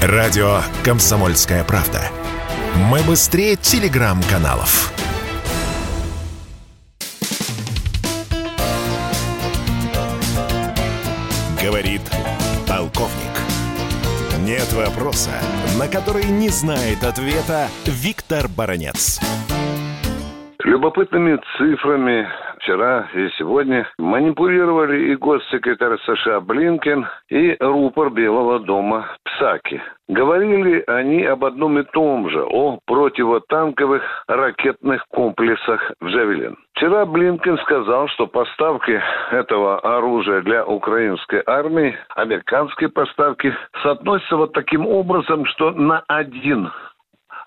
Радио «Комсомольская правда». Мы быстрее телеграм-каналов. Говорит полковник. Нет вопроса, на который не знает ответа Виктор Баранец. Любопытными цифрами вчера и сегодня манипулировали и госсекретарь США Блинкен, и рупор Белого дома Псаки. Говорили они об одном и том же, о противотанковых ракетных комплексах «Джавелин». Вчера Блинкен сказал, что поставки этого оружия для украинской армии, американские поставки, соотносятся вот таким образом, что на один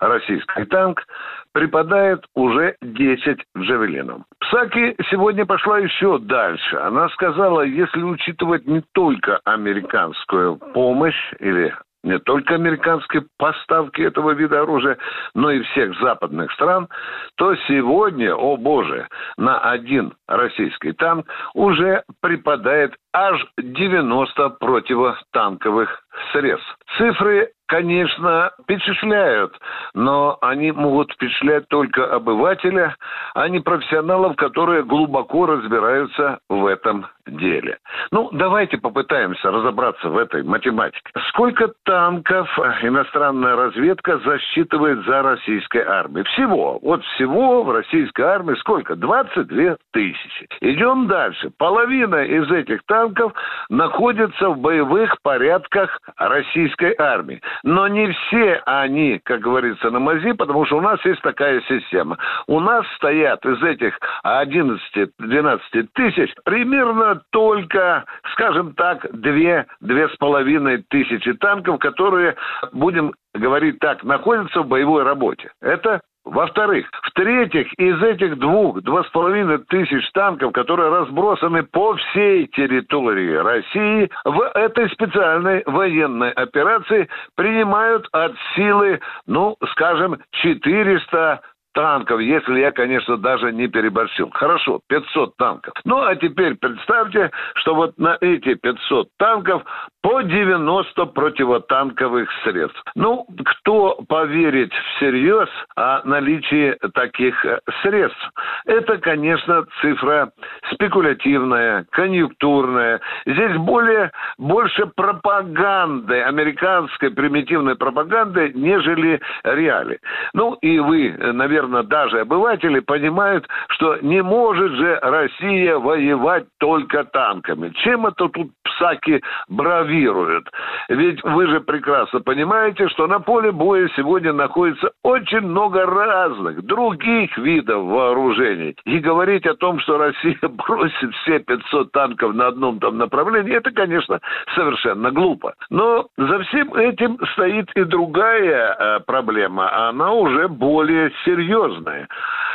российский танк припадает уже 10 джавелинов. Псаки сегодня пошла еще дальше. Она сказала, если учитывать не только американскую помощь или не только американские поставки этого вида оружия, но и всех западных стран, то сегодня, о боже, на один российский танк уже припадает аж 90 противотанковых средств. Цифры конечно, впечатляют, но они могут впечатлять только обывателя, а не профессионалов, которые глубоко разбираются в этом деле. Ну, давайте попытаемся разобраться в этой математике. Сколько танков иностранная разведка засчитывает за российской армией? Всего. Вот всего в российской армии сколько? 22 тысячи. Идем дальше. Половина из этих танков находится в боевых порядках российской армии. Но не все они, как говорится, на мази, потому что у нас есть такая система. У нас стоят из этих 11-12 тысяч примерно только, скажем так, 2-2,5 тысячи танков, которые, будем говорить так, находятся в боевой работе. Это во-вторых, в-третьих, из этих двух, два с половиной тысяч танков, которые разбросаны по всей территории России, в этой специальной военной операции принимают от силы, ну, скажем, 400 танков, если я, конечно, даже не переборщил. Хорошо, 500 танков. Ну, а теперь представьте, что вот на эти 500 танков по 90 противотанковых средств. Ну, кто поверит всерьез о наличии таких э, средств? Это, конечно, цифра спекулятивная, конъюнктурная. Здесь более, больше пропаганды, американской примитивной пропаганды, нежели реали. Ну, и вы, наверное, наверное, даже обыватели понимают, что не может же Россия воевать только танками. Чем это тут псаки бравируют? Ведь вы же прекрасно понимаете, что на поле боя сегодня находится очень много разных других видов вооружений. И говорить о том, что Россия бросит все 500 танков на одном там направлении, это, конечно, совершенно глупо. Но за всем этим стоит и другая э, проблема. Она уже более серьезная.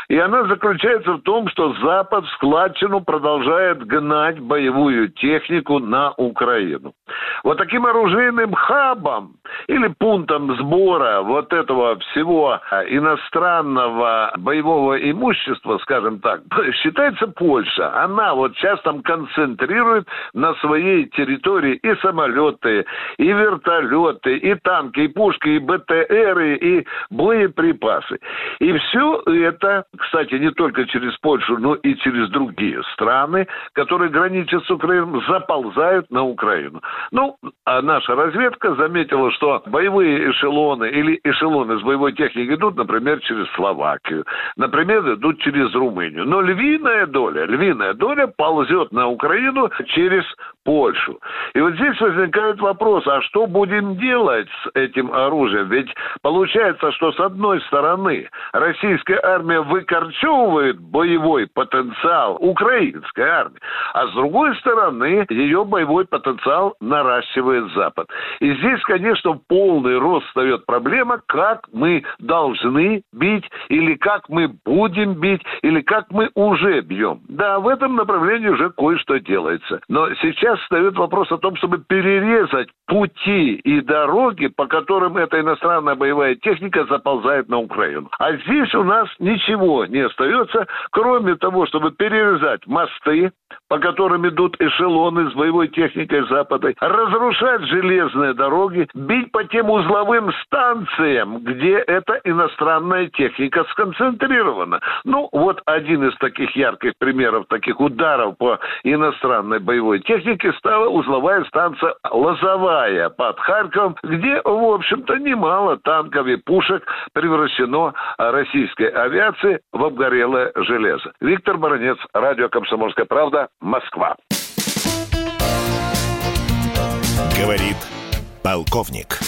И она заключается в том, что Запад в складчину продолжает гнать боевую технику на Украину. Вот таким оружейным хабом или пунктом сбора вот этого всего иностранного боевого имущества, скажем так, считается Польша. Она вот сейчас там концентрирует на своей территории и самолеты, и вертолеты, и танки, и пушки, и БТРы, и боеприпасы. И все это, кстати, не только через Польшу, но и через другие страны, которые граничат с Украиной, заползают на Украину. Ну, а наша разведка заметила, что боевые эшелоны или эшелоны с боевой техникой идут, например, через Словакию, например, идут через Румынию. Но львиная доля, львиная доля ползет на Украину через Польшу. И вот здесь возникает вопрос, а что будем делать с этим оружием? Ведь получается, что с одной стороны российская армия выкорчевывает боевой потенциал украинской армии, а с другой стороны ее боевой потенциал наращивает Запад. И здесь, конечно, полный рост встает проблема, как мы должны бить, или как мы будем бить, или как мы уже бьем. Да, в этом направлении уже кое-что делается. Но сейчас нас встает вопрос о том, чтобы перерезать пути и дороги, по которым эта иностранная боевая техника заползает на Украину. А здесь у нас ничего не остается, кроме того, чтобы перерезать мосты, по которым идут эшелоны с боевой техникой Запада, разрушать железные дороги, бить по тем узловым станциям, где эта иностранная техника сконцентрирована. Ну, вот один из таких ярких примеров таких ударов по иностранной боевой технике стала узловая станция Лозовая под Харьковом, где, в общем-то, немало танков и пушек превращено российской авиации в обгорелое железо. Виктор Баранец, радио «Комсомольская правда», Москва. Говорит полковник.